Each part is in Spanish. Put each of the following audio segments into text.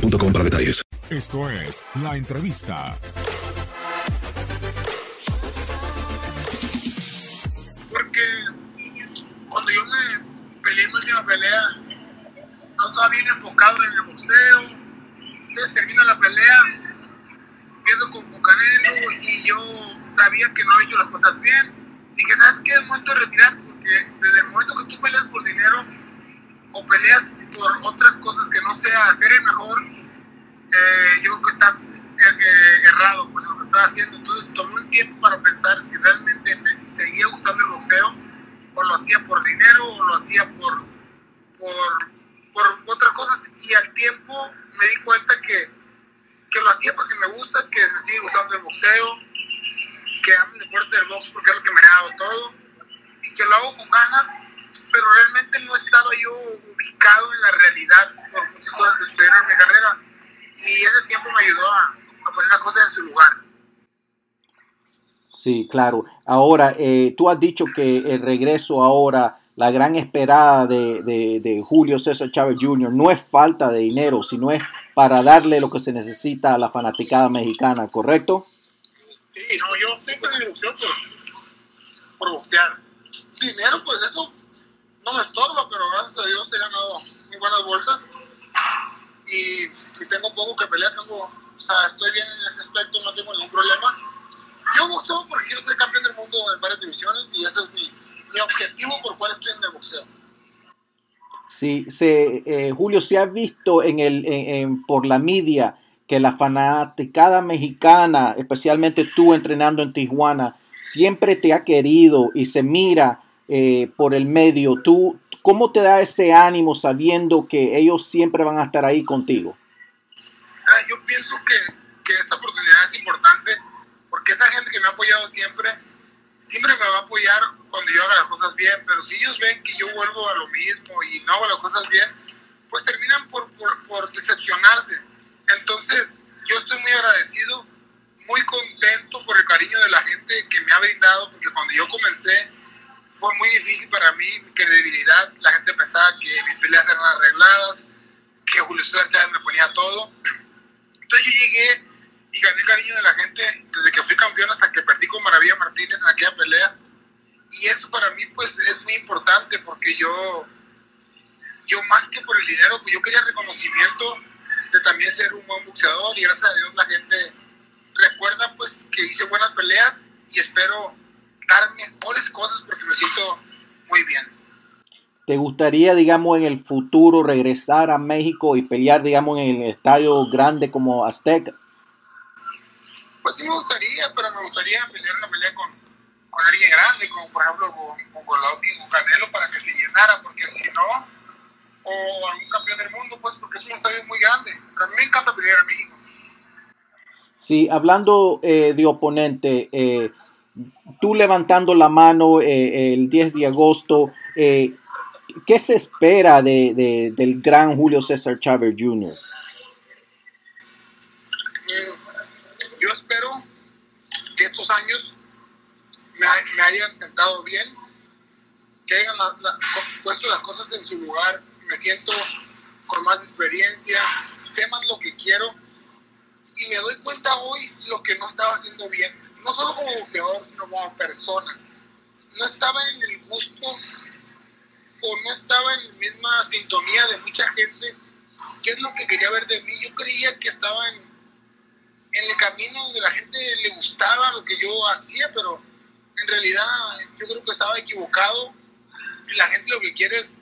boostmobile.com para detalles. Esto es La Entrevista. Porque cuando yo me peleé en mi última pelea, no estaba bien enfocado en el boxeo. Entonces termino la pelea, pierdo con, con Canelo y yo sabía que no había hecho las cosas bien. Dije, ¿sabes qué? Es momento de retirarte porque desde el momento que tú peleas por dinero o peleas por otras cosas que no sea ser el mejor, eh, yo creo que estás eh, errado pues lo que estás haciendo. Entonces tomé un tiempo para pensar si realmente me seguía gustando el boxeo o lo hacía por dinero o lo hacía por, por, por otras cosas. Y al tiempo me di cuenta que, que lo hacía porque me gusta, que me sigue gustando el boxeo, que amo el deporte del box porque es lo que me ha dado todo y que lo hago con ganas pero realmente no estaba yo ubicado en la realidad por muchas cosas que sucedieron en mi carrera y ese tiempo me ayudó a, a poner las cosas en su lugar. Sí, claro. Ahora, eh, tú has dicho que el regreso ahora, la gran esperada de, de, de, Julio César Chávez Jr. no es falta de dinero, sino es para darle lo que se necesita a la fanaticada mexicana, ¿correcto? Sí, no, yo estoy con el boxeo por, por boxear. Dinero, pues eso no me estorba, pero gracias a Dios he ganado muy buenas bolsas y, y tengo poco que pelear, tengo, o sea, estoy bien en ese aspecto, no tengo ningún problema. Yo boxeo porque quiero ser campeón del mundo en varias divisiones y ese es mi, mi objetivo por cual estoy en el boxeo. Sí, se, eh, Julio, se ha visto en el, en, en, por la media que la fanaticada mexicana, especialmente tú entrenando en Tijuana, siempre te ha querido y se mira eh, por el medio. ¿Tú, ¿Cómo te da ese ánimo sabiendo que ellos siempre van a estar ahí contigo? Ah, yo pienso que, que, esta oportunidad es importante porque esa gente que me ha apoyado siempre, siempre me va a apoyar cuando yo haga las cosas bien, pero si ellos ven que yo vuelvo a lo mismo y no hago las cosas bien, pues terminan por, por, por decepcionarse. Entonces, yo estoy muy agradecido, muy contento por el cariño de la gente que me ha brindado, porque cuando yo comencé, fue muy difícil para mí, mi credibilidad, la gente pensaba que mis peleas eran arregladas, que Julio César Chávez me ponía todo. Entonces yo llegué y gané el cariño de la gente desde que fui campeón hasta que perdí con Maravilla Martínez en aquella pelea. Y eso para mí pues es muy importante porque yo, yo más que por el dinero, pues yo quería reconocimiento de también ser un buen boxeador y gracias a Dios la gente recuerda pues que hice buenas peleas y espero dar mejores cosas porque me siento muy bien. ¿Te gustaría, digamos, en el futuro regresar a México y pelear, digamos, en el estadio grande como Azteca? Pues sí me gustaría, pero me gustaría pelear una pelea con, con alguien grande, como por ejemplo con, con Golovkin o Canelo, para que se llenara, porque si no, o algún campeón del mundo, pues porque es un estadio muy grande. A mí me encanta pelear en México. Sí, hablando eh, de oponente, eh, tú levantando la mano eh, el 10 de agosto, eh, ¿qué se espera de, de, del gran Julio César Chávez Jr.? Yo espero que estos años me, hayan sentado bien, que hayan la, puesto las cosas en su lugar, me siento con más experiencia, sé más lo que quiero y me doy cuenta hoy lo que no estaba haciendo bien, no solo como boxeador, sino como persona. No estaba en el gusto o no estaba en la misma sintonía de mucha gente. ¿Qué es lo que quería ver de mí? Yo creía que estaba en, en el camino donde la gente le gustaba lo que yo hacía, pero en realidad yo creo que estaba equivocado. La gente lo que quiere es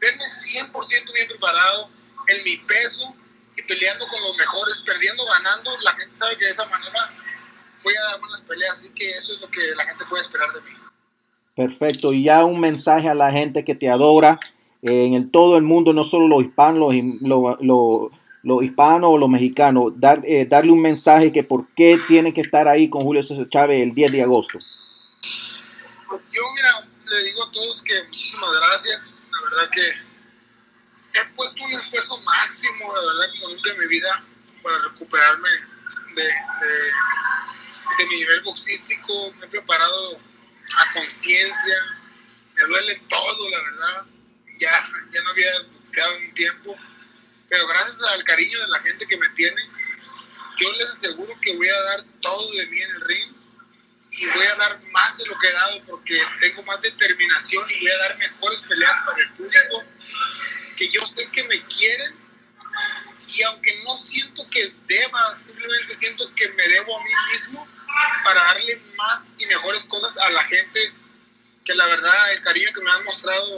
verme 100% bien preparado en mi peso y peleando con los mejores, perdiendo, ganando. La gente sabe que de esa manera voy a dar buenas peleas, así que eso es lo que la gente puede esperar de mí. Perfecto, y ya un mensaje a la gente que te adora eh, en el, todo el mundo, no solo los hispanos, los, los, los, hispanos o los mexicanos, dar, eh, darle un mensaje que por qué tiene que estar ahí con Julio César Chávez el 10 de agosto. Yo, mira, le digo a todos que muchísimas gracias, la verdad que he puesto un esfuerzo máximo, la verdad, como nunca en mi vida, para recuperarme de, de, de mi nivel boxístico, me he preparado a conciencia, me duele todo, la verdad, ya, ya no había boxeado en un tiempo, pero gracias al cariño de la gente que me tiene, yo les aseguro que voy a dar todo de mí en el ring y voy a dar más de lo que he dado porque tengo más determinación y voy a dar mejores peleas para el público que yo sé que me quieren y aunque no siento que deba, simplemente siento que me debo a mí mismo para darle más y mejores cosas a la gente que la verdad el cariño que me han mostrado